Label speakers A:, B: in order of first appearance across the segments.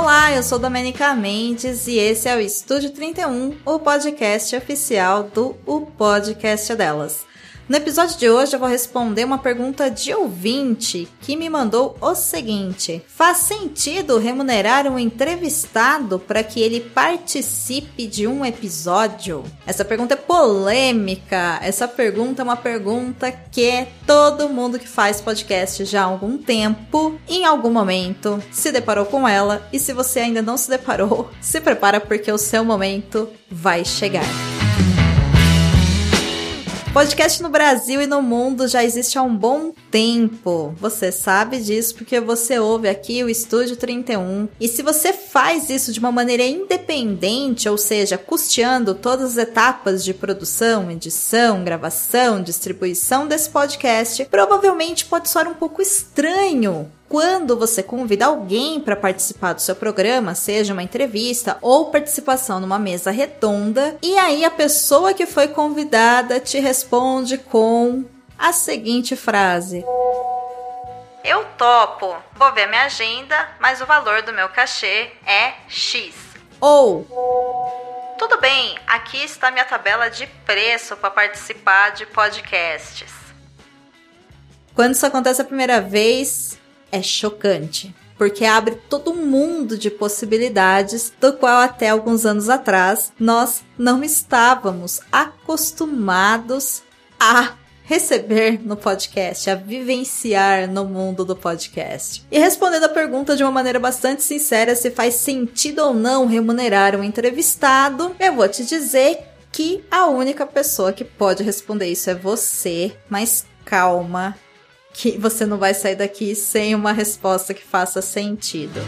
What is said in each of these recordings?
A: Olá, eu sou Domenica Mendes e esse é o Estúdio 31, o podcast oficial do O Podcast Delas. No episódio de hoje eu vou responder uma pergunta de ouvinte que me mandou o seguinte: Faz sentido remunerar um entrevistado para que ele participe de um episódio? Essa pergunta é polêmica. Essa pergunta é uma pergunta que todo mundo que faz podcast já há algum tempo, em algum momento, se deparou com ela. E se você ainda não se deparou, se prepara porque o seu momento vai chegar. Podcast no Brasil e no mundo já existe há um bom tempo. Você sabe disso porque você ouve aqui o Estúdio 31. E se você faz isso de uma maneira independente, ou seja, custeando todas as etapas de produção, edição, gravação, distribuição desse podcast, provavelmente pode soar um pouco estranho quando você convida alguém para participar do seu programa, seja uma entrevista ou participação numa mesa redonda, e aí a pessoa que foi convidada te responde com a seguinte frase: Eu topo, vou ver minha agenda, mas o valor do meu cachê é X. Ou tudo bem, aqui está minha tabela de preço para participar de podcasts. Quando isso acontece a primeira vez, é chocante. Porque abre todo mundo de possibilidades do qual até alguns anos atrás nós não estávamos acostumados a receber no podcast, a vivenciar no mundo do podcast. E respondendo a pergunta de uma maneira bastante sincera se faz sentido ou não remunerar um entrevistado, eu vou te dizer que a única pessoa que pode responder isso é você, mas calma, que você não vai sair daqui sem uma resposta que faça sentido.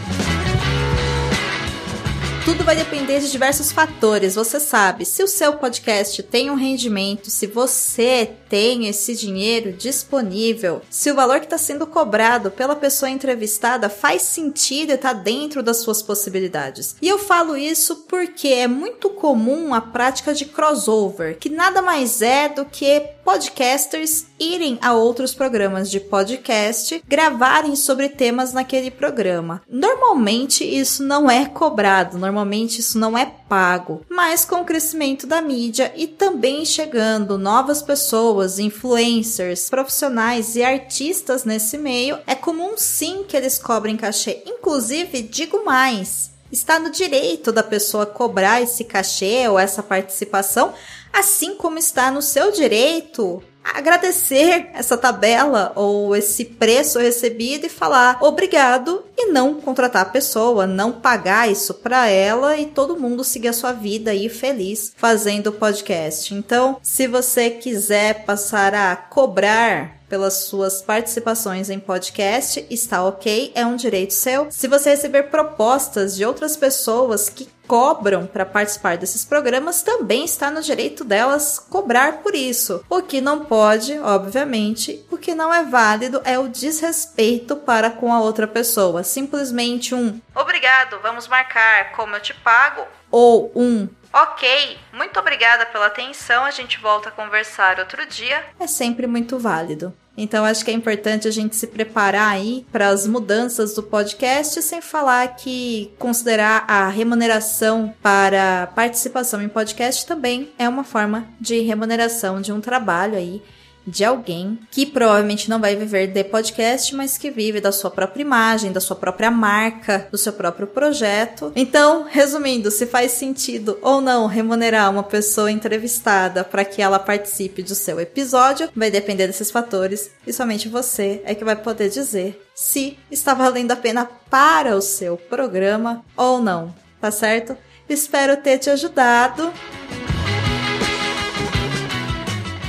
A: Tudo vai depender de diversos fatores. Você sabe, se o seu podcast tem um rendimento, se você tem esse dinheiro disponível, se o valor que está sendo cobrado pela pessoa entrevistada faz sentido e está dentro das suas possibilidades. E eu falo isso porque é muito comum a prática de crossover, que nada mais é do que podcasters irem a outros programas de podcast gravarem sobre temas naquele programa. Normalmente isso não é cobrado, normalmente isso não é pago, mas com o crescimento da mídia e também chegando novas pessoas, influencers, profissionais e artistas nesse meio, é comum sim que eles cobrem cachê. Inclusive, digo mais, está no direito da pessoa cobrar esse cachê ou essa participação, assim como está no seu direito agradecer essa tabela ou esse preço recebido e falar obrigado e não contratar a pessoa, não pagar isso para ela e todo mundo seguir a sua vida aí feliz fazendo o podcast. Então, se você quiser passar a cobrar pelas suas participações em podcast, está ok, é um direito seu. Se você receber propostas de outras pessoas que cobram para participar desses programas, também está no direito delas cobrar por isso. O que não pode, obviamente, o que não é válido é o desrespeito para com a outra pessoa. Simplesmente um obrigado, vamos marcar como eu te pago ou um Ok, muito obrigada pela atenção. A gente volta a conversar outro dia. É sempre muito válido. Então acho que é importante a gente se preparar aí para as mudanças do podcast, sem falar que considerar a remuneração para participação em podcast também é uma forma de remuneração de um trabalho aí de alguém que provavelmente não vai viver de podcast, mas que vive da sua própria imagem, da sua própria marca, do seu próprio projeto. Então, resumindo, se faz sentido ou não remunerar uma pessoa entrevistada para que ela participe do seu episódio, vai depender desses fatores e somente você é que vai poder dizer se está valendo a pena para o seu programa ou não, tá certo? Espero ter te ajudado.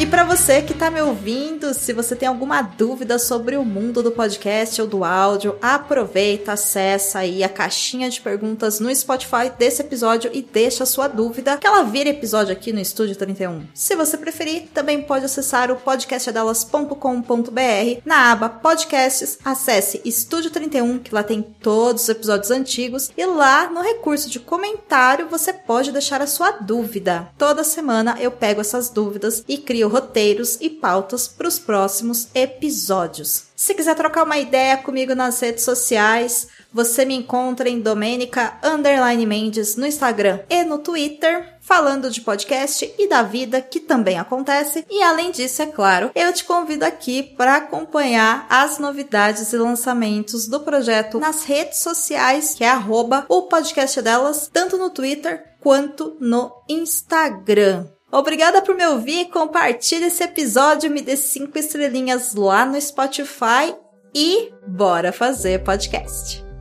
A: E para você que está me ouvindo, se você tem alguma dúvida sobre o mundo do podcast ou do áudio, aproveita, acessa aí a caixinha de perguntas no Spotify desse episódio e deixa a sua dúvida, que ela vira episódio aqui no Estúdio 31. Se você preferir, também pode acessar o podcastadelas.com.br na aba Podcasts, acesse Estúdio 31, que lá tem todos os episódios antigos, e lá no recurso de comentário você pode deixar a sua dúvida. Toda semana eu pego essas dúvidas e crio roteiros e pautas para os próximos episódios. Se quiser trocar uma ideia comigo nas redes sociais, Você me encontra em Domênica Underline Mendes no Instagram e no Twitter, falando de podcast e da vida que também acontece. E além disso, é claro, eu te convido aqui para acompanhar as novidades e lançamentos do projeto nas redes sociais, que é arroba o podcast delas, tanto no Twitter quanto no Instagram. Obrigada por me ouvir, compartilhe esse episódio, me dê cinco estrelinhas lá no Spotify e bora fazer podcast.